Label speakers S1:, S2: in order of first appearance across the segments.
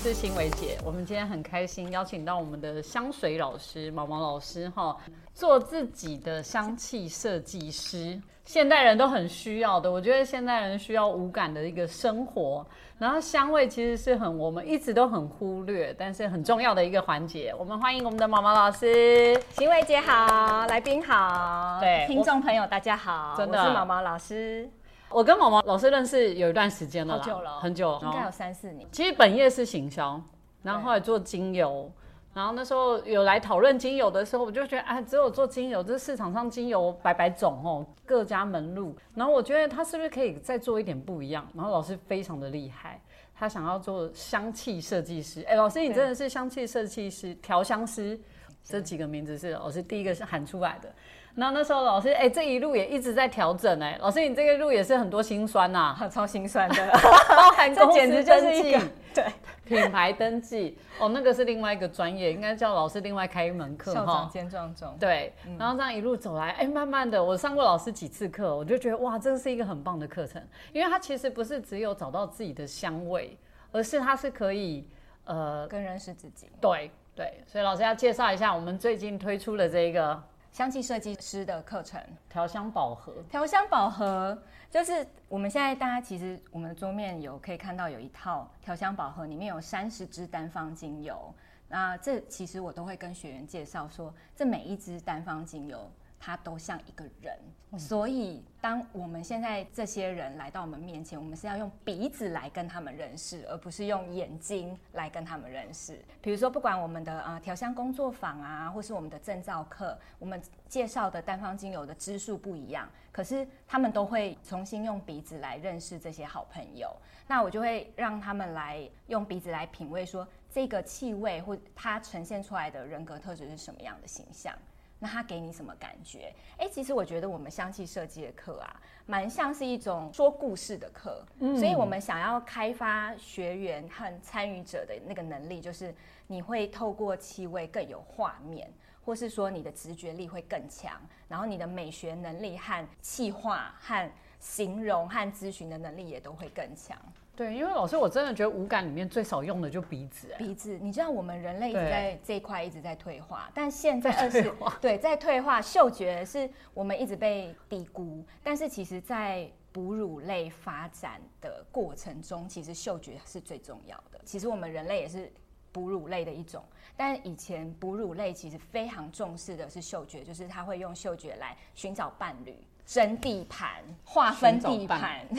S1: 是新维姐，我们今天很开心邀请到我们的香水老师毛毛老师哈，做自己的香气设计师，现代人都很需要的。我觉得现代人需要无感的一个生活，然后香味其实是很我们一直都很忽略，但是很重要的一个环节。我们欢迎我们的毛毛老师，
S2: 新维姐好，来宾好，
S1: 对
S2: 听众朋友大家好，
S1: 真的
S2: 我是毛毛老师，
S1: 我跟毛毛老师认识有一段时间了啦，
S2: 好久了
S1: 很久，
S2: 应该有三四年，
S1: 其实本业是行销，然后后来做精油，然后那时候有来讨论精油的时候，我就觉得啊，只有做精油，这市场上精油百百种哦，各家门路。然后我觉得他是不是可以再做一点不一样？然后老师非常的厉害，他想要做香气设计师。哎，老师你真的是香气设计师、调香师，这几个名字是老师第一个是喊出来的。然后那时候老师，哎、这一路也一直在调整，哎，老师你这个路也是很多辛酸呐、
S2: 超心酸的，
S1: 包含公司
S2: 这简直就是一个
S1: 登 记
S2: 对。
S1: 品牌登记。哦，那个是另外一个专业，应该叫老师另外开一门课
S2: 校长
S1: 哈。
S2: 兼
S1: 对，然后这样一路走来，哎，慢慢的，我上过老师几次课，我就觉得哇，这是一个很棒的课程，因为它其实不是只有找到自己的香味，而是它是可以，呃，
S2: 更认识自己。
S1: 对对，所以老师要介绍一下我们最近推出的这个
S2: 香气设计师的课程，
S1: 调香宝盒，
S2: 调香宝盒就是我们现在大家其实我们的桌面有可以看到有一套调香宝盒，里面有三十支单方精油。那这其实我都会跟学员介绍说，这每一支单方精油它都像一个人，所以当我们现在这些人来到我们面前，我们是要用鼻子来跟他们认识，而不是用眼睛来跟他们认识。比如说，不管我们的呃调香工作坊啊，或是我们的证照课，我们介绍的单方精油的支数不一样，可是他们都会重新用鼻子来认识这些好朋友。那我就会让他们来用鼻子来品味，说这个气味或它呈现出来的人格特质是什么样的形象。那它给你什么感觉？哎，其实我觉得我们香气设计的课啊，蛮像是一种说故事的课，嗯所以我们想要开发学员和参与者的那个能力，就是你会透过气味更有画面，或是说你的直觉力会更强，然后你的美学能力和气化和形容和咨询的能力也都会更强。
S1: 对，因为老师我真的觉得五感里面最少用的就鼻子，哎，
S2: 鼻子，你知道我们人类一直在这一块一直在退化，但现在二十对在退化，嗅觉是我们一直被低估，但是其实，在哺乳类发展的过程中，其实嗅觉是最重要的。其实我们人类也是哺乳类的一种，但以前哺乳类其实非常重视的是嗅觉，就是它会用嗅觉来寻找伴侣、争地盘、划分地盘。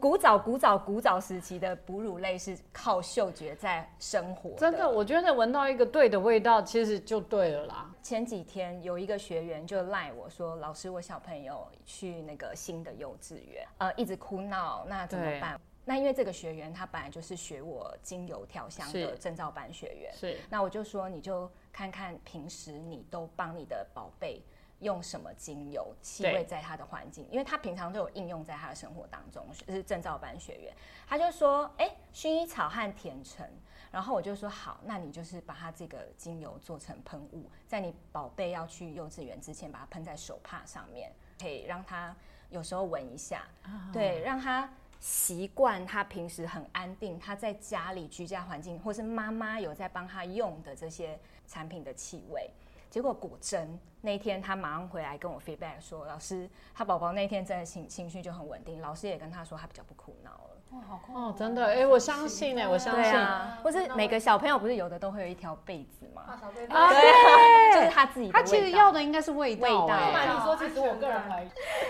S2: 古早、古早、古早时期的哺乳类是靠嗅觉在生活
S1: 真的，我觉得闻到一个对的味道，其实就对了啦。
S2: 前几天有一个学员就赖我说：“老师，我小朋友去那个新的幼稚园，呃，一直哭闹，那怎么
S1: 对
S2: 办？”那因为这个学员他本来就是学我精油调香的证照班学员，
S1: 是，
S2: 那我就说你就看看平时你都帮你的宝贝用什么精油气味在他的环境，因为他平常都有应用在他的生活当中，是证照班学员，他就说，哎、薰衣草和甜橙。然后我就说好，那你就是把它这个精油做成喷雾，在你宝贝要去幼稚园之前，把它喷在手帕上面，可以让他有时候闻一下，对，让他习惯他平时很安定，他在家里居家环境，或是妈妈有在帮他用的这些产品的气味。结果果真那天，他马上回来跟我 feedback 说，老师，他宝宝那天真的情情绪就很稳定，老师也跟他说他比较不哭闹了。
S1: 哦，真的，哎，我相信哎，我相信。
S2: 对啊，或是每个小朋友不是有的都会有一条被子吗？
S1: 啊，
S2: 对，就是他自己的
S1: 他其实要的应该是味道，
S2: 味道。
S1: 哎
S2: 对
S3: 你说，其实我个人怀疑，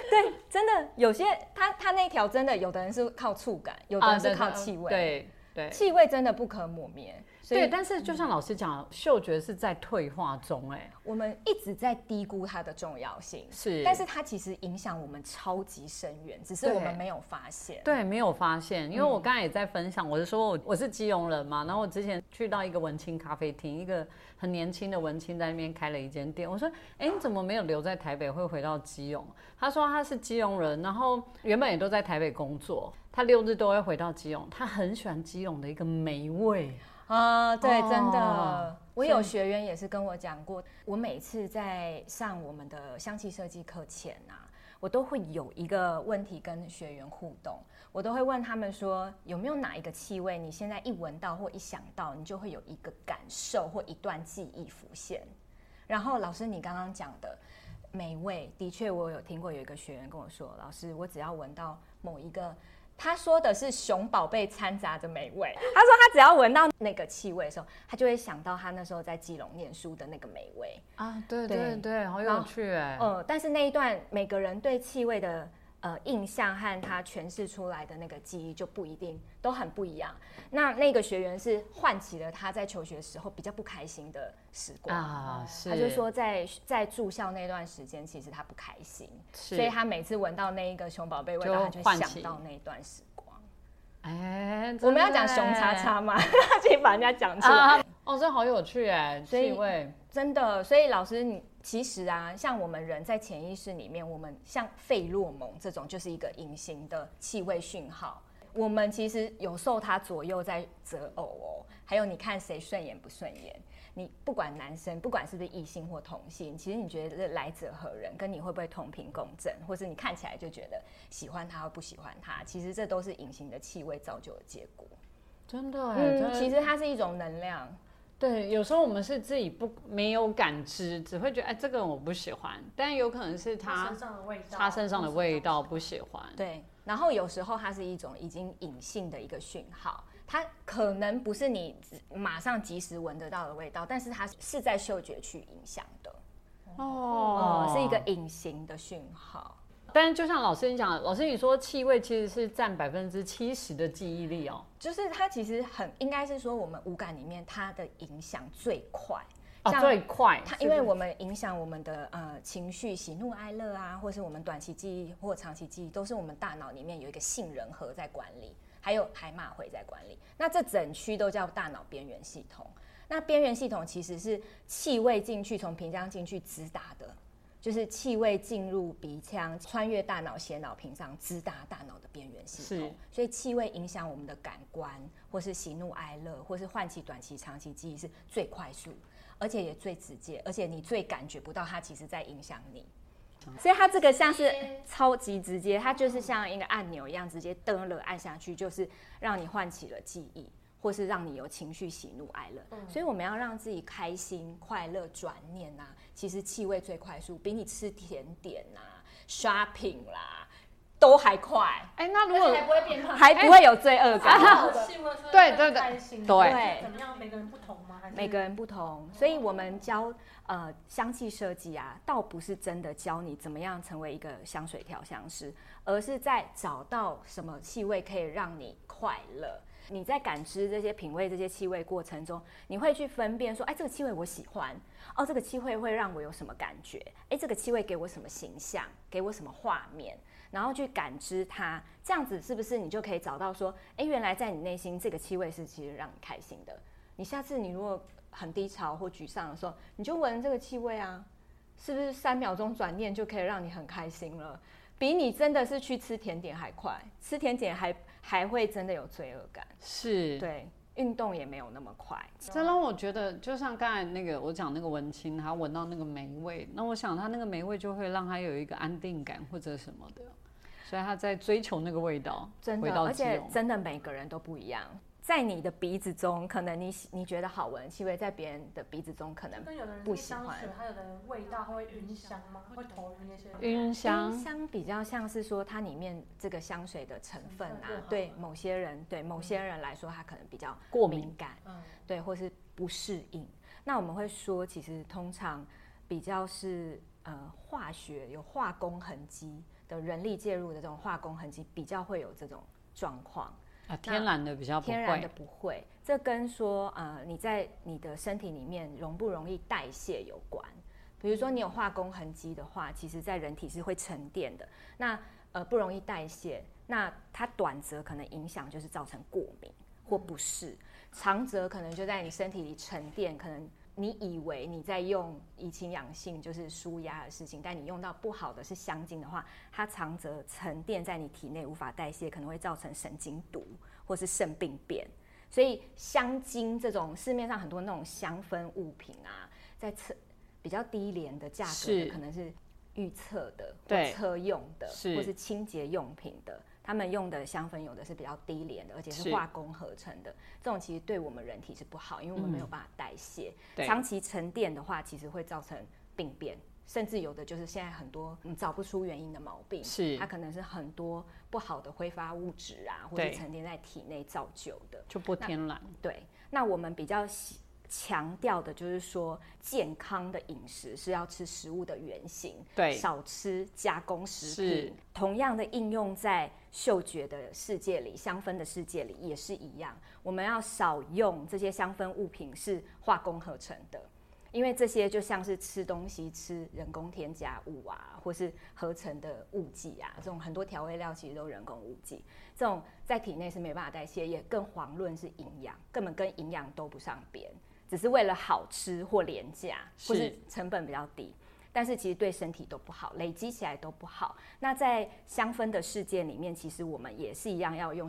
S2: 对，真的有些他他那一条真的有的人是靠触感，有的人是靠气味，，
S1: 对对。
S2: 气味真的不可磨灭。
S1: 对，但是就像老师讲，嗅觉是在退化中，哎，
S2: 我们一直在低估它的重要性，
S1: 是，
S2: 但是它其实影响我们超级深远，只是我们没有发现。
S1: 对，没有发现，因为我刚才也在分享，我是说我我是基隆人嘛，然后我之前去到一个文青咖啡厅，一个很年轻的文青在那边开了一间店，我说，哎，你怎么没有留在台北，会回到基隆？他说他是基隆人，然后原本也都在台北工作，他六日都会回到基隆，他很喜欢基隆的一个梅味。
S2: 啊，对，
S1: 哦
S2: 真的，我有学员也是跟我讲过，我每次在上我们的香气设计课前啊，我都会有一个问题跟学员互动，我都会问他们说，有没有哪一个气味，你现在一闻到或一想到，你就会有一个感受或一段记忆浮现。然后老师，你刚刚讲的美味，的确我有听过，有一个学员跟我说，老师，我只要闻到某一个。他说的是熊宝贝掺杂着美味。他说他只要闻到那个气味的时候，他就会想到他那时候在基隆念书的那个美味
S1: 啊。对对对，好有趣哎。
S2: 嗯，但是那一段每个人对气味的。呃，印象和他诠释出来的那个记忆就不一定都很不一样。那那个学员是唤起了他在求学时候比较不开心的时光啊，是。他就说在在住校那段时间，其实他不开心，所以他每次闻到那一个熊宝贝味道，他就想到那段时光。哎，我们要讲熊叉叉吗？自己把人家讲出来。
S1: 哦，这好有趣哎，气味
S2: 真的。所以老师你。其实啊，像我们人在潜意识里面，我们像费洛蒙这种就是一个隐形的气味讯号。我们其实有受它左右在择偶哦。还有你看谁顺眼不顺眼，你不管男生，不管是不是异性或同性，其实你觉得来者何人，跟你会不会同频共振，或是你看起来就觉得喜欢他或不喜欢他，其实这都是隐形的气味造就的结果。
S1: 真的，嗯，
S2: 其实它是一种能量。
S1: 对，有时候我们是自己不没有感知，只会觉得哎，这个人我不喜欢，但有可能是他
S3: 身上的味道，
S1: 他身上的味道不喜欢。
S2: 对，然后有时候它是一种已经隐性的一个讯号，它可能不是你马上及时闻得到的味道，但是它是在嗅觉去影响的。哦，是一个隐形的讯号。
S1: 但是就像老师你讲，老师你说气味其实是占百分之七十的记忆力哦，
S2: 就是它其实很应该是说我们五感里面它的影响最快，
S1: 最快。
S2: 它因为我们影响我们的呃情绪喜怒哀乐啊，或是我们短期记忆或长期记忆，都是我们大脑里面有一个杏仁核在管理，还有海马回在管理。那这整区都叫大脑边缘系统。那边缘系统其实是气味进去从屏障进去直达的。就是气味进入鼻腔，穿越大脑血脑屏障，直达大脑的边缘系统。所以气味影响我们的感官，或是喜怒哀乐，或是唤起短期、长期记忆，是最快速，而且也最直接，而且你最感觉不到它其实在影响你。所以它这个像是超级直接，它就是像一个按钮一样，直接登了按下去，就是让你唤起了记忆。或是让你有情绪喜怒哀乐，所以我们要让自己开心快乐转念呐。其实气味最快速，比你吃甜点呐、shopping 啦都还快。
S3: 哎，那如果还不会变胖，
S2: 还不会有罪恶感。
S1: 对对对，
S3: 对。怎么样？每个人不同吗？
S2: 每个人不同，所以我们教呃香气设计啊，倒不是真的教你怎么样成为一个香水调香师，而是在找到什么气味可以让你快乐。你在感知这些品味、这些气味过程中，你会去分辨说：哎，这个气味我喜欢哦，这个气味会让我有什么感觉？哎，这个气味给我什么形象？给我什么画面？然后去感知它，这样子是不是你就可以找到说：哎，原来在你内心这个气味是其实让你开心的。你下次你如果很低潮或沮丧的时候，你就闻这个气味啊，是不是三秒钟转念就可以让你很开心了？比你真的是去吃甜点还快，吃甜点还。还会真的有罪恶感，
S1: 是
S2: 对运动也没有那么快。
S1: 这让我觉得，就像刚才那个我讲那个文青，他闻到那个霉味，那我想他那个霉味就会让他有一个安定感或者什么的，所以他在追求那个味道。
S2: 真的，而且真的每个人都不一样。在你的鼻子中，可能你你觉得好闻气味，在别人的鼻子中可能不喜欢。
S3: 它有的味道会晕香吗？会头晕那些？
S1: 晕香，
S2: 晕香比较像是说它里面这个香水的成分啊，对某些人，对某些人来说，它可能比较过敏感，嗯，对，或是不适应。那我们会说，其实通常比较是呃化学有化工痕迹的人力介入的这种化工痕迹，比较会有这种状况。
S1: 啊，天然的比较
S2: 天然的不会，这跟说呃你在你的身体里面容不容易代谢有关。比如说你有化工痕迹的话，其实在人体是会沉淀的。那呃不容易代谢，那它短则可能影响就是造成过敏或不适，长则可能就在你身体里沉淀，可能。你以为你在用以情养性，就是舒压的事情，但你用到不好的是香精的话，它长则沉淀在你体内无法代谢，可能会造成神经毒或是肾病变。所以香精这种市面上很多那种香氛物品啊，在测比较低廉的价格，可能是预测的，或
S1: 对。
S2: 车用的，或是清洁用品的，他们用的香氛有的是比较低廉的，而且是
S1: 是
S2: 化工合成的。这种其实对我们人体是不好，因为我们没有办法代谢。
S1: 嗯
S2: 长期沉淀的话，其实会造成病变。甚至有的就是现在很多你找不出原因的毛病，
S1: 是
S2: 它可能是很多不好的挥发物质啊，或者沉淀在体内造就的。
S1: 就不天然。
S2: 对，那我们比较喜强调的就是说，健康的饮食是要吃食物的原型，
S1: 对
S2: 少吃加工食
S1: 是
S2: 品。同样的应用在嗅觉的世界里，香氛的世界里也是一样，我们要少用这些香氛物品是化工合成的。因为这些就像是吃东西吃人工添加物啊，或是合成的物剂啊，这种很多调味料其实都是人工物剂，这种在体内是没办法代谢，也更遑论是营养，根本跟营养都不上边，只是为了好吃或廉价，或是
S1: 是
S2: 成本比较低。但是其实对身体都不好，累积起来都不好。那在香氛的世界里面，其实我们也是一样要用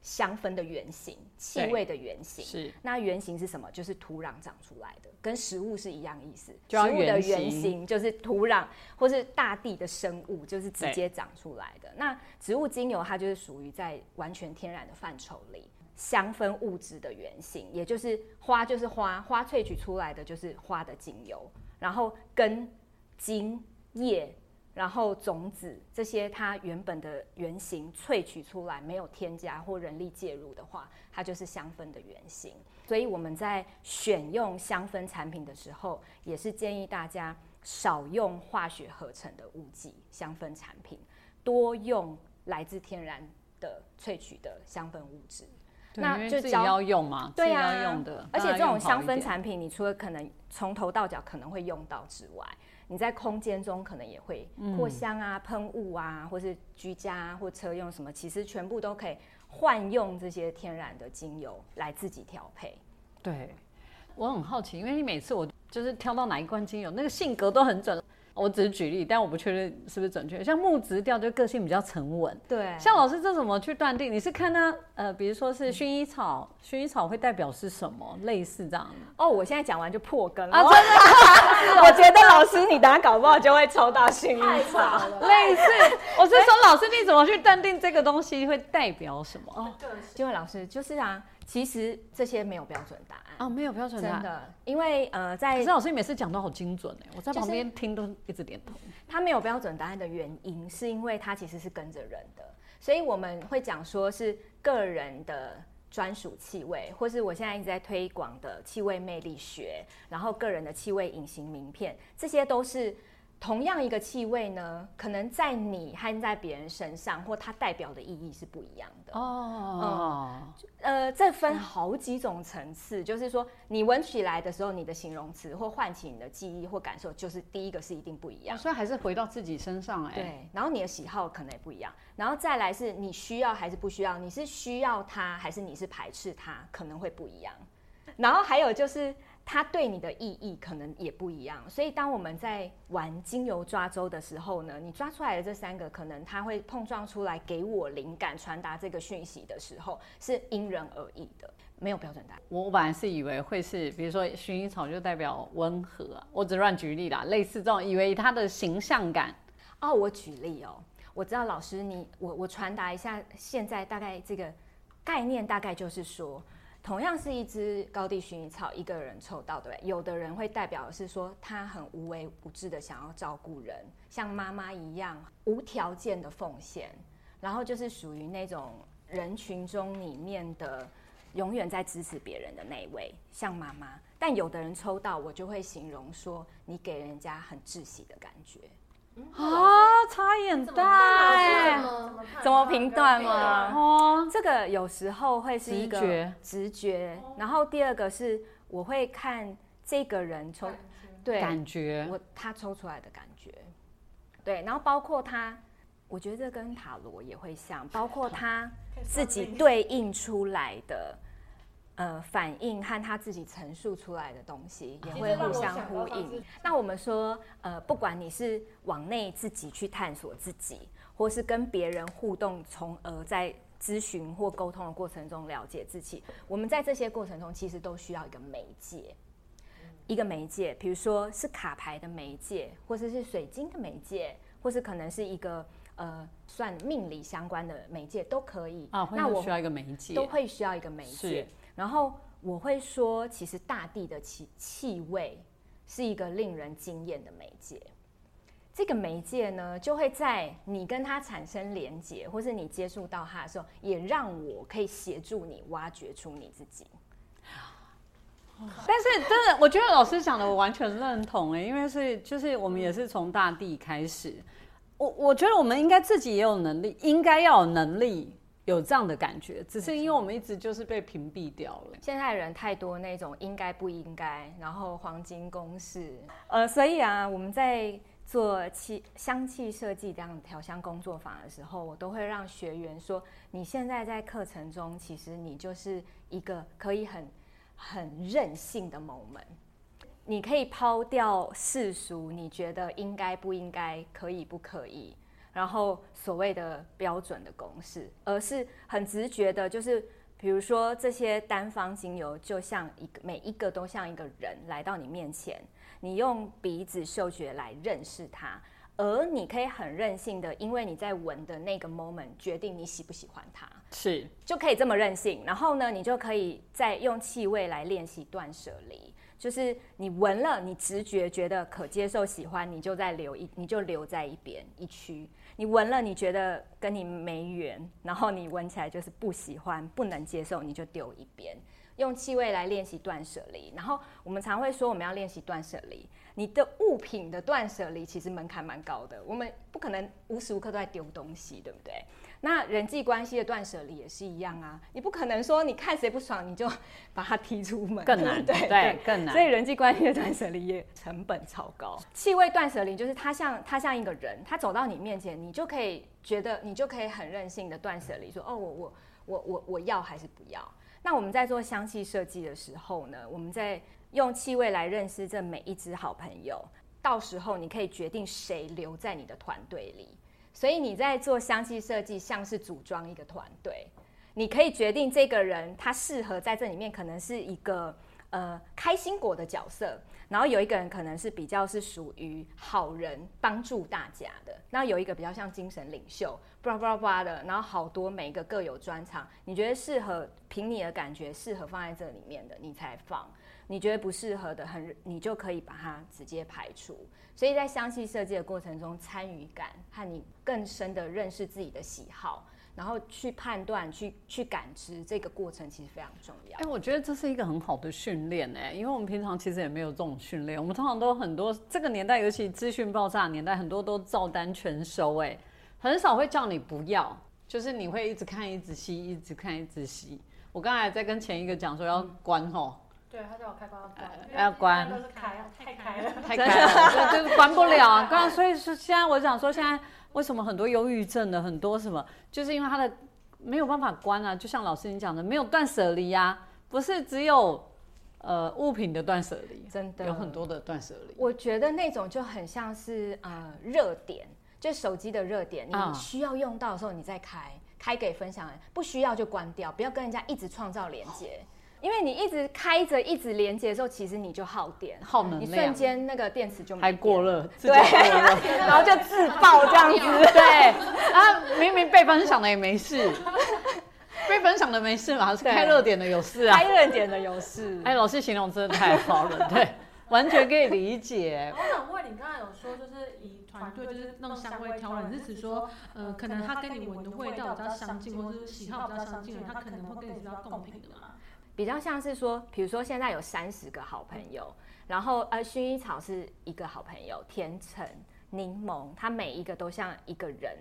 S2: 香氛的原型、气味的原型。
S1: 是
S2: 那原型是什么？就是土壤长出来的，跟食物是一样意思。食物的
S1: 原型
S2: 就是土壤或是大地的生物，就是直接长出来的。那植物精油它就是属于在完全天然的范畴里，香氛物质的原型，也就是花就是花，花萃取出来的就是花的精油，然后根、茎、叶。然后种子这些它原本的原型萃取出来，没有添加或人力介入的话，它就是香氛的原型。所以我们在选用香氛产品的时候，也是建议大家少用化学合成的物剂香氛产品，多用来自天然的萃取的香氛物质。
S1: 对
S2: 那就
S1: 要用嘛，
S2: 对啊，
S1: 要用的。
S2: 而且这种香氛产品，你除了可能从头到脚可能会用到之外，你在空间中可能也会
S1: 嗯
S2: 扩香啊、喷雾啊，或是居家、啊、或车用什么，其实全部都可以换用这些天然的精油来自己调配。
S1: 对，我很好奇，因为你每次我就是挑到哪一罐精油，那个性格都很准。我只是举例，但我不确定是不是准确。像木质调就个性比较沉稳，
S2: 对，
S1: 像老师这怎么去断定？你是看它呃，比如说是薰衣草，薰衣草会代表是什么？类似这样的
S2: 哦，我现在讲完就破梗了。
S1: 啊，真的
S2: 我觉得老师你等下搞不好就会抽到薰衣草。
S3: 了，
S1: 类似。我是说，老师你怎么去断定这个东西会代表什么？哦，
S3: 个性
S2: 金伟老师就是啊，其实这些没有标准答案。
S1: 哦，没有标准答案。
S2: 真的，因为呃，在
S1: 可是老师你每次讲都好精准哎，我在旁边听都一直点头。
S2: 他没有标准答案的原因，是因为他其实是跟着人的，所以我们会讲说是个人的专属气味，或是我现在一直在推广的气味魅力学，然后个人的气味隐形名片，这些都是。同样一个气味呢，可能在你和在别人身上，或它代表的意义是不一样的。
S1: 哦，
S2: 呃，这分好几种层次，就是说你闻起来的时候，你的形容词或唤起你的记忆或感受，就是第一个是一定不一样。
S1: 所以还是回到自己身上哎。
S2: 对，然后你的喜好可能也不一样，然后再来是你需要还是不需要，你是需要它还是你是排斥它，可能会不一样。然后还有就是它对你的意义可能也不一样，所以当我们在玩精油抓周的时候呢，你抓出来的这三个，可能它会碰撞出来给我灵感，传达这个讯息的时候是因人而异的，没有标准答案。
S1: 我我本来是以为会是，比如说薰衣草就代表温和啊，我只乱举例啦，类似这种，以为它的形象感。
S2: 哦，我举例哦，我知道老师你我我传达一下，现在大概这个概念大概就是说，同样是一支高地薰衣草，一个人抽到，对不对？有的人会代表是说他很无微不至的想要照顾人，像妈妈一样无条件的奉献，然后就是属于那种人群中里面的永远在支持别人的那一位，像妈妈。但有的人抽到，我就会形容说，你给人家很窒息的感觉。
S1: 啊，差异很大哎、
S2: 怎么评断吗？
S1: 哦，
S2: 这个有时候会是一个
S1: 直觉。
S2: 直觉，然后第二个是我会看这个人抽，对，
S1: 感觉。
S2: 我他抽出来的感觉，对，然后包括他，我觉得这跟塔罗也会像，包括他自己对应出来的。呃，反应和他自己陈述出来的东西也会互相呼应。那我们说，呃，不管你是往内自己去探索自己，或是跟别人互动，从而在咨询或沟通的过程中了解自己，我们在这些过程中其实都需要一个媒介。一个媒介，比如说是卡牌的媒介，或者是水晶的媒介，或是可能是一个呃算命理相关的媒介都可以。
S1: 啊，
S2: 那我
S1: 需要一个媒介，
S2: 都会需要一个媒介。然后我会说，其实大地的气气味是一个令人惊艳的媒介。这个媒介呢，就会在你跟他产生连结，或是你接触到他的时候，也让我可以协助你挖掘出你自己。
S1: 但是真的，我觉得老师讲的我完全认同哎，因为是就是我们也是从大地开始，我我觉得我们应该自己也有能力，应该要有能力有这样的感觉，只是因为我们一直就是被屏蔽掉了。
S2: 现在人太多那种应该不应该，然后黄金公式，呃，所以啊，我们在。做气香气设计这样调香工作坊的时候，我都会让学员说：你现在在课程中，其实你就是一个可以很很任性的 moment。你可以抛掉世俗，你觉得应该不应该，可以不可以，然后所谓的标准的公式，而是很直觉的，就是比如说这些单方精油，就像一个每一个都像一个人来到你面前。你用鼻子嗅觉来认识它，而你可以很任性的，因为你在闻的那个 moment 决定你喜不喜欢它，
S1: 是
S2: 就可以这么任性。然后呢，你就可以再用气味来练习断舍离，就是你闻了，你直觉觉得可接受、喜欢，你就再留一，你就留在一边一区。你闻了，你觉得跟你没缘，然后你闻起来就是不喜欢、不能接受，你就丢一边。用气味来练习断舍离，然后我们常会说我们要练习断舍离。你的物品的断舍离其实门槛蛮高的，我们不可能无时无刻都在丢东西，对不对？那人际关系的断舍离也是一样啊，你不可能说你看谁不爽你就把他踢出门，
S1: 更难，
S2: 对
S1: 对，更难。
S2: 所以人际关系的断舍离也成本超高。气味断舍离就是他像他像一个人，他走到你面前，你就可以觉得你就可以很任性的断舍离，说哦我我我我我要还是不要。那我们在做香气设计的时候呢，我们在用气味来认识这每一只好朋友，到时候你可以决定谁留在你的团队里。所以你在做香气设计，像是组装一个团队，你可以决定这个人他适合在这里面，可能是一个呃开心果的角色。然后有一个人可能是比较是属于好人，帮助大家的。那有一个比较像精神领袖，巴拉巴拉巴拉的。然后好多每一个各有专长，你觉得适合，凭你的感觉适合放在这里面的，你才放；你觉得不适合的，很你就可以把它直接排除。所以在香气设计的过程中，参与感和你更深的认识自己的喜好。然后去判断、去去感知这个过程，其实非常重要。
S1: 哎，我觉得这是一个很好的训练哎，因为我们平常其实也没有这种训练。我们通常都很多这个年代，尤其资讯爆炸年代，很多都照单全收哎，很少会叫你不要，就是你会一直看、一直吸、一直看、一直吸。我刚才在跟前一个讲说要关吼。
S3: 对，他叫我开关要关，
S1: 要关，
S3: 都是开，太开了，
S1: 太开了，就是 关不了。刚刚所以说，现在我想说，现在为什么很多忧郁症的很多什么，就是因为他的没有办法关啊。就像老师你讲的，没有断舍离呀，不是只有呃物品的断舍离，
S2: 真的
S1: 有很多的断舍离。
S2: 我觉得那种就很像是呃热点，就手机的热点，你需要用到的时候你再开，开给分享人，不需要就关掉，不要跟人家一直创造连接。因为你一直开着，一直连接的时候，其实你就耗电、
S1: 耗能量，
S2: 你瞬间那个电池就
S1: 还过热，
S2: 对，然后就自爆这样子，
S1: 对。啊，明明被分享的也没事，被分享的没事嘛，是开热点的有事啊，
S2: 开热点的有事。
S1: 哎，老师形容真的太好了，对，完全可以理解。
S3: 我想问你，刚才有说就是以团队就是弄香味挑人，是指说，呃，可能他跟你闻的味道比较相近，或者是喜好比较相近的，他可能会跟你比较共频的嘛？
S2: 比较像是说，比如说现在有三十个好朋友，然后呃，薰衣草是一个好朋友，甜橙、柠檬，它每一个都像一个人。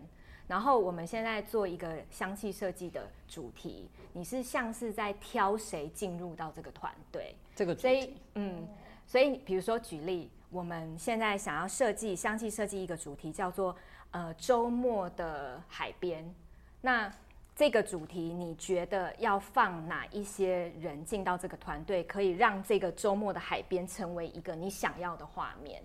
S2: 然后我们现在做一个香气设计的主题，你是像是在挑谁进入到这个团队？
S1: 这个
S2: 所以嗯，所以比如说举例，我们现在想要设计香气设计一个主题，叫做呃周末的海边。那这个主题，你觉得要放哪一些人进到这个团队，可以让这个周末的海边成为一个你想要的画面？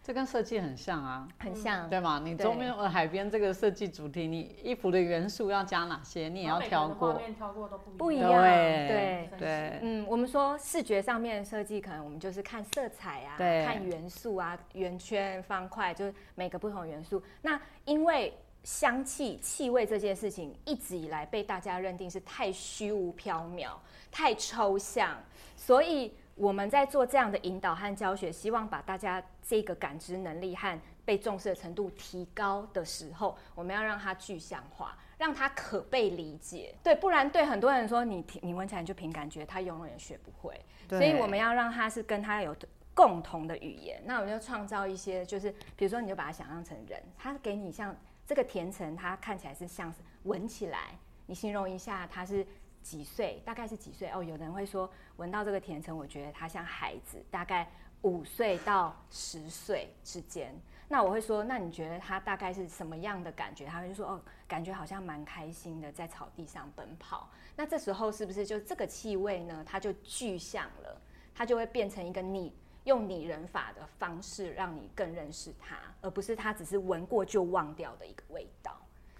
S1: 这跟设计很像啊，
S2: 很像。
S1: 对吗？你周边呃海边这个设计主题，你衣服的元素要加哪些，你也要挑过。
S3: 挑过都不
S2: 不一
S3: 样。
S2: 样，
S1: 对
S2: 对。
S1: 对，
S2: 嗯，我们说视觉上面的设计，可能我们就是看色彩啊，
S1: 对
S2: 看元素啊，圆圈、方块，就是每个不同元素。那因为香气、气味这件事情，一直以来被大家认定是太虚无缥缈、太抽象，所以我们在做这样的引导和教学，希望把大家这个感知能力和被重视的程度提高的时候，我们要让它具象化，让它可被理解。对，不然对很多人说你你闻起来就凭感觉，他永远学不会。所以我们要让他是跟他有共同的语言。那我们就创造一些，就是比如说，你就把它想象成人，他给你像这个甜橙，它看起来是像是闻起来，你形容一下它是几岁，大概是几岁？哦，有人会说闻到这个甜橙，我觉得它像孩子，大概五岁到十岁之间。那我会说，那你觉得它大概是什么样的感觉？他们就说，哦，感觉好像蛮开心的，在草地上奔跑。那这时候是不是就这个气味呢？它就具象了，它就会变成一个你用拟人法的方式，让你更认识它，而不是它只是闻过就忘掉的一个味道。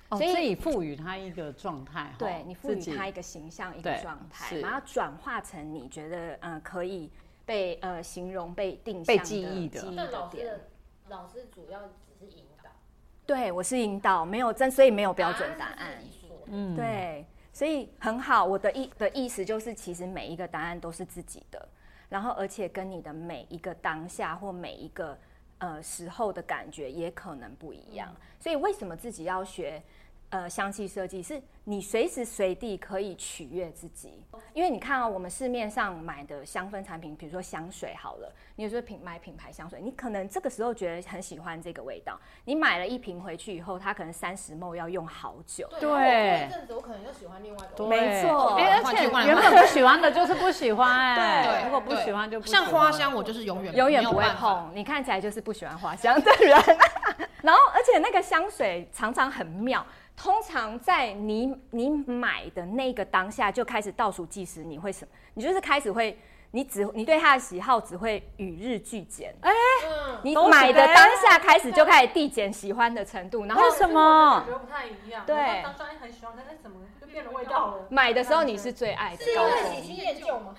S1: 哦，
S2: 所以
S1: 赋予它一个状态，哈
S2: 对你赋予它一个形象、一个
S1: 对
S2: 状态，
S1: 是
S2: 然后转化成你觉得嗯可以被呃形容、被定
S1: 被
S2: 向
S1: 记忆的
S2: 记忆
S4: 但
S2: 的点。
S4: 老师的老师主要只是引导，
S2: 对我是引导，没有真，所以没有标准答案。
S1: 嗯，
S2: 对，所以很好。我的意的意思就是，其实每一个答案都是自己的，然后而且跟你的每一个当下或每一个呃时候的感觉也可能不一样。所以为什么自己要学呃香气设计？是你随时随地可以取悦自己，因为你看啊、我们市面上买的香氛产品，比如说香水好了，你有时候品买品牌香水，你可能这个时候觉得很喜欢这个味道，你买了一瓶回去以后，它可能三十梦要用好久。
S1: 对
S4: 一阵子我可能就喜欢另外一个。
S2: 没错
S1: 哎，而且原本不喜欢的就是不喜欢，哎，
S2: 对
S1: 如果不喜欢就不喜欢
S5: 像花香，我就是永远
S2: 永远不会。碰。你看起来就是不喜欢花香的人。而且那个香水常常很妙，通常在你你买的那个当下就开始倒数计时，你会什么？你就是开始会。你只你对他的喜好只会与日俱减，
S4: 嗯，
S2: 你买的
S1: 呗
S2: 当下开始就开始递减喜欢的程度，然后
S1: 为什么
S3: 感觉不太一样。
S2: 对
S3: 我当时很喜欢，但是怎么就变了味道了？
S2: 买的时候你是最爱的
S4: 是因为喜新厌旧吗？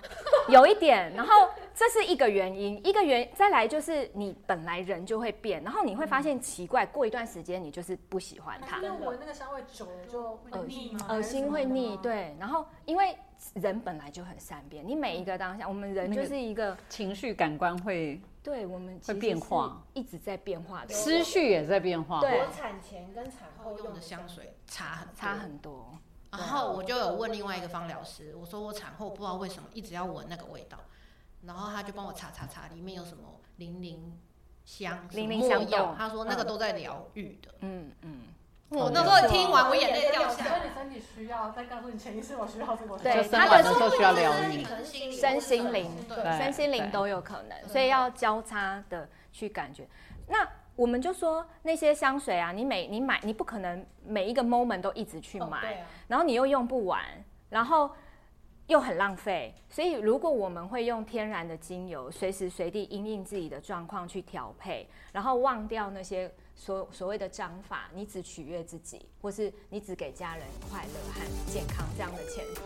S2: 有一点，然后这是一个原因，一个原再来就是你本来人就会变，然后你会发现奇怪，过一段时间你就是不喜欢它
S3: 因，为闻那个香味久了就会腻吗？
S2: 恶心会腻，。对，然后因为人本来就很善变，你每一个当下，我们人就是一个，
S1: 情绪感官会，
S2: 对我们
S1: 会变化。
S2: 一直在变化的，
S1: 思绪也在变化，
S2: 对。
S4: 我产前跟产后
S5: 用的
S4: 香
S5: 香水差很多
S2: 差很多。
S5: 然后我就有问另外一个芳疗师，我说我产后不知道为什么一直要闻那个味道，然后他就帮我查查查里面有什么零零香、
S2: 零零香
S5: 药，他说那个都在疗愈的。
S2: 嗯嗯，
S5: 我那时候听完我眼泪掉下来。
S3: 所以你身体需要，再告诉你潜意识我需要这个。
S2: 对他的
S1: 完的时候需要疗愈，
S2: 身心灵身心灵都有可能，所以要交叉的去感觉。那我们就说那些香水啊，你每你买，你不可能每一个 moment 都一直去买，
S4: 哦啊，
S2: 然后你又用不完，然后又很浪费。所以如果我们会用天然的精油，随时随地因应自己的状况去调配，然后忘掉那些所所谓的章法你只取悦自己或是你只给家人快乐和健康这样的前提。